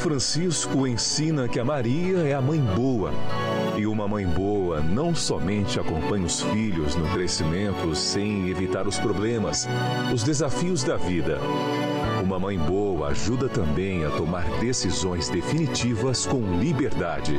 Francisco ensina que a Maria é a mãe boa. E uma mãe boa não somente acompanha os filhos no crescimento sem evitar os problemas, os desafios da vida. Uma mãe boa ajuda também a tomar decisões definitivas com liberdade.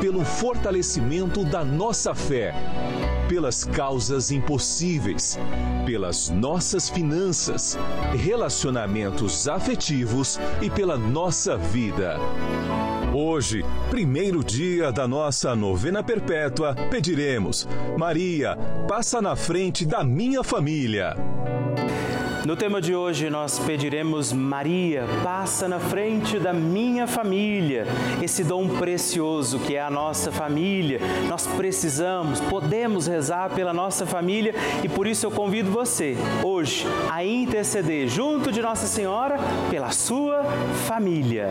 pelo fortalecimento da nossa fé, pelas causas impossíveis, pelas nossas finanças, relacionamentos afetivos e pela nossa vida. Hoje, primeiro dia da nossa novena perpétua, pediremos: Maria, passa na frente da minha família. No tema de hoje, nós pediremos: Maria, passa na frente da minha família. Esse dom precioso que é a nossa família. Nós precisamos, podemos rezar pela nossa família e por isso eu convido você, hoje, a interceder junto de Nossa Senhora pela sua família.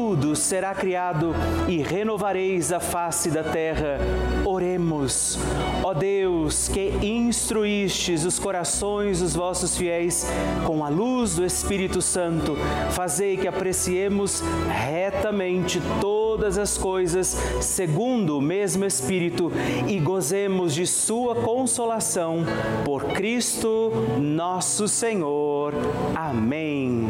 será criado e renovareis a face da terra. Oremos. Ó Deus, que instruístes os corações dos vossos fiéis com a luz do Espírito Santo, fazei que apreciemos retamente todas as coisas segundo o mesmo Espírito e gozemos de sua consolação por Cristo nosso Senhor. Amém.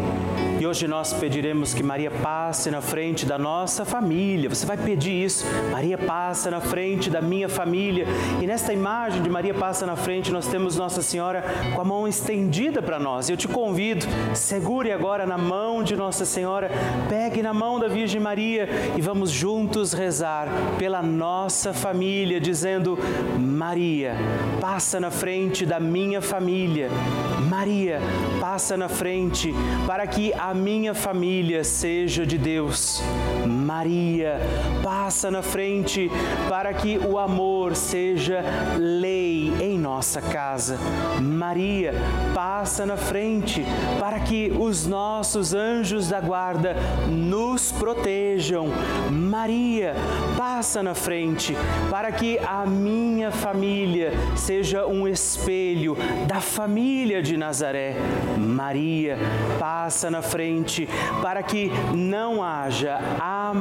E hoje nós pediremos que Maria passe na frente da nossa família. Você vai pedir isso. Maria passa na frente da minha família. E nesta imagem de Maria passa na frente, nós temos Nossa Senhora com a mão estendida para nós. Eu te convido, segure agora na mão de Nossa Senhora, pegue na mão da Virgem Maria e vamos juntos rezar pela nossa família, dizendo: Maria, passa na frente da minha família. Maria, passa na frente para que a minha família seja de Deus. Maria, passa na frente para que o amor seja lei em nossa casa. Maria, passa na frente para que os nossos anjos da guarda nos protejam. Maria, passa na frente para que a minha família seja um espelho da família de Nazaré. Maria, passa na frente para que não haja amargura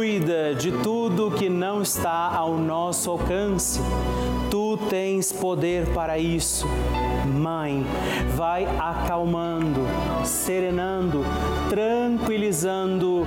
cuida de tudo que não está ao nosso alcance. Tu tens poder para isso. Mãe, vai acalmando, serenando, tranquilizando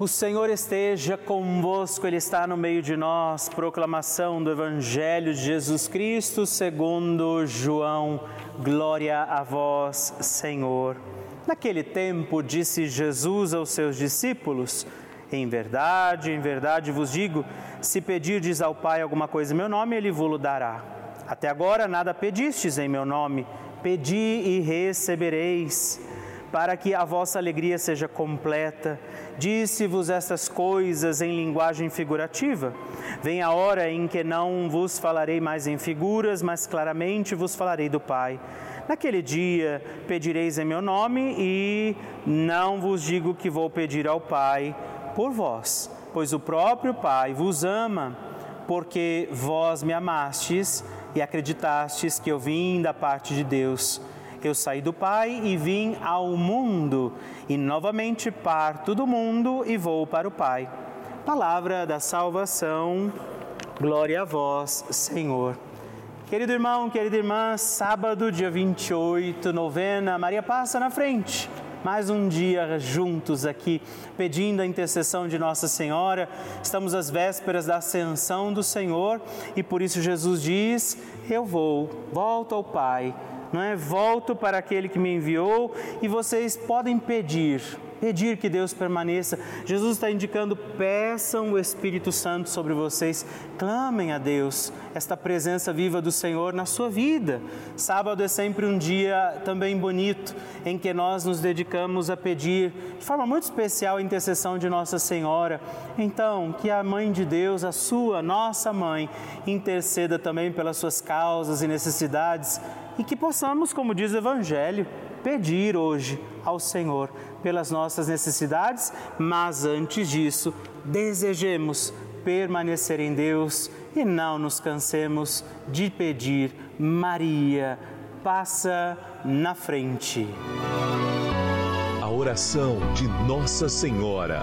O Senhor esteja convosco, Ele está no meio de nós. Proclamação do Evangelho de Jesus Cristo segundo João. Glória a vós, Senhor. Naquele tempo, disse Jesus aos seus discípulos: Em verdade, em verdade vos digo: se pedirdes ao Pai alguma coisa em meu nome, Ele vos dará. Até agora nada pedistes em meu nome, pedi e recebereis, para que a vossa alegria seja completa. Disse-vos estas coisas em linguagem figurativa. Vem a hora em que não vos falarei mais em figuras, mas claramente vos falarei do Pai. Naquele dia pedireis em meu nome e não vos digo que vou pedir ao Pai por vós, pois o próprio Pai vos ama, porque vós me amastes e acreditastes que eu vim da parte de Deus. Eu saí do Pai e vim ao mundo, e novamente parto do mundo e vou para o Pai. Palavra da salvação, glória a vós, Senhor. Querido irmão, querida irmã, sábado, dia 28, novena, Maria passa na frente mais um dia juntos aqui, pedindo a intercessão de Nossa Senhora. Estamos às vésperas da ascensão do Senhor e por isso Jesus diz: Eu vou, volto ao Pai, não é? Volto para aquele que me enviou e vocês podem pedir pedir que Deus permaneça. Jesus está indicando: peçam o Espírito Santo sobre vocês, clamem a Deus esta presença viva do Senhor na sua vida. Sábado é sempre um dia também bonito em que nós nos dedicamos a pedir, de forma muito especial, a intercessão de Nossa Senhora. Então, que a Mãe de Deus, a sua, nossa mãe, interceda também pelas suas causas e necessidades e que possamos, como diz o Evangelho, pedir hoje ao Senhor pelas nossas necessidades, mas antes disso, desejemos permanecer em Deus e não nos cansemos de pedir, Maria, passa na frente. A oração de Nossa Senhora.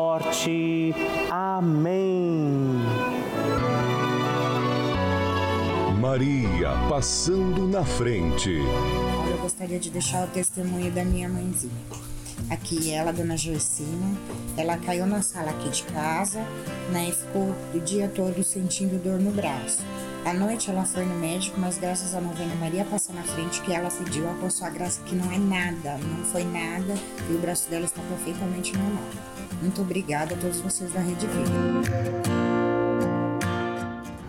Amém. Maria passando na frente. Eu gostaria de deixar o testemunho da minha mãezinha. Aqui ela, dona Joicina, ela caiu na sala aqui de casa, né, e ficou o dia todo sentindo dor no braço. À noite ela foi no médico, mas graças à novena Maria passar na frente, que ela pediu a sua graça, que não é nada, não foi nada, e o braço dela está perfeitamente normal. Muito obrigada a todos vocês da Rede Vida.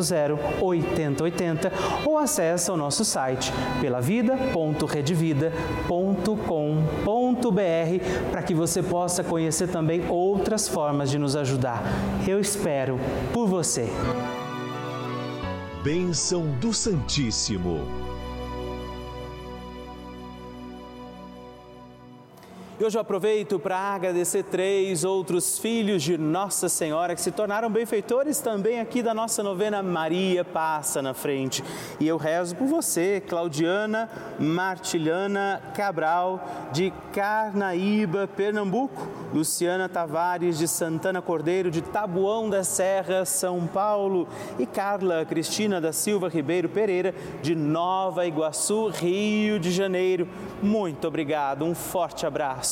00 8080 ou acesse o nosso site pelavida.redvida.com.br para que você possa conhecer também outras formas de nos ajudar. Eu espero por você. Bênção do Santíssimo. Hoje eu aproveito para agradecer três outros filhos de Nossa Senhora que se tornaram benfeitores também aqui da nossa novena Maria Passa na Frente. E eu rezo por você, Claudiana Martilhana Cabral, de Carnaíba, Pernambuco, Luciana Tavares, de Santana Cordeiro, de Tabuão da Serra, São Paulo, e Carla Cristina da Silva Ribeiro Pereira, de Nova Iguaçu, Rio de Janeiro. Muito obrigado, um forte abraço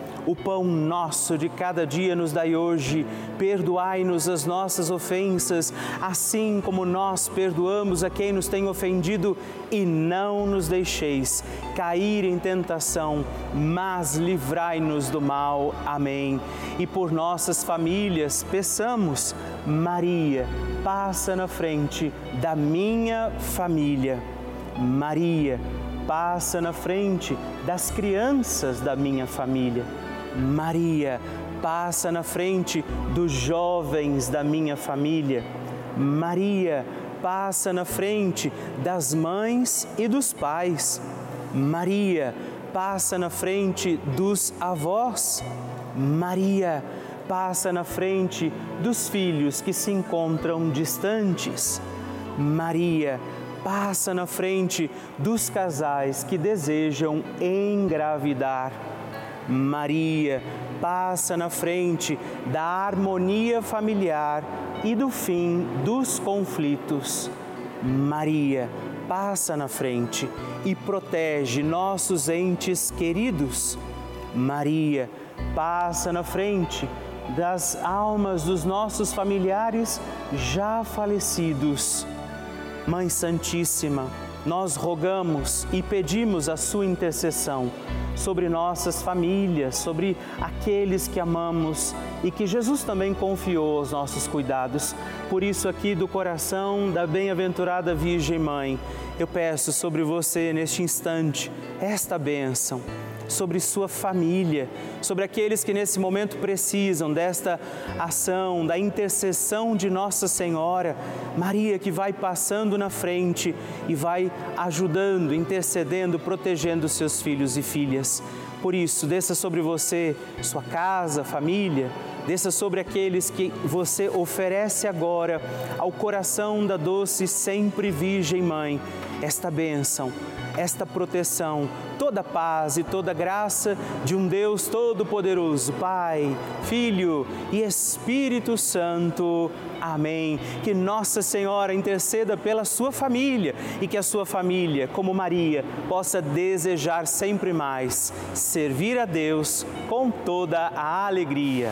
O pão nosso de cada dia nos dai hoje. Perdoai-nos as nossas ofensas, assim como nós perdoamos a quem nos tem ofendido, e não nos deixeis cair em tentação, mas livrai-nos do mal. Amém. E por nossas famílias, peçamos, Maria, passa na frente da minha família. Maria, passa na frente das crianças da minha família. Maria, passa na frente dos jovens da minha família. Maria, passa na frente das mães e dos pais. Maria, passa na frente dos avós. Maria, passa na frente dos filhos que se encontram distantes. Maria, passa na frente dos casais que desejam engravidar. Maria passa na frente da harmonia familiar e do fim dos conflitos. Maria passa na frente e protege nossos entes queridos. Maria passa na frente das almas dos nossos familiares já falecidos. Mãe Santíssima, nós rogamos e pedimos a sua intercessão sobre nossas famílias, sobre aqueles que amamos e que Jesus também confiou aos nossos cuidados. Por isso, aqui do coração da bem-aventurada Virgem Mãe, eu peço sobre você neste instante esta bênção sobre sua família, sobre aqueles que nesse momento precisam desta ação, da intercessão de Nossa Senhora, Maria que vai passando na frente e vai ajudando, intercedendo, protegendo seus filhos e filhas. Por isso, desça sobre você, sua casa, família, desça sobre aqueles que você oferece agora ao coração da doce sempre Virgem Mãe, esta bênção, esta proteção, toda paz e toda graça de um Deus Todo-Poderoso, Pai, Filho e Espírito Santo. Amém. Que Nossa Senhora interceda pela sua família e que a sua família, como Maria, possa desejar sempre mais servir a Deus com toda a alegria.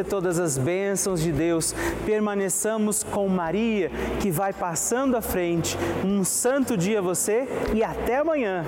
todas as bênçãos de Deus, permaneçamos com Maria, que vai passando à frente. Um santo dia a você e até amanhã.